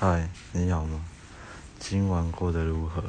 嗨你好吗？今晚过得如何？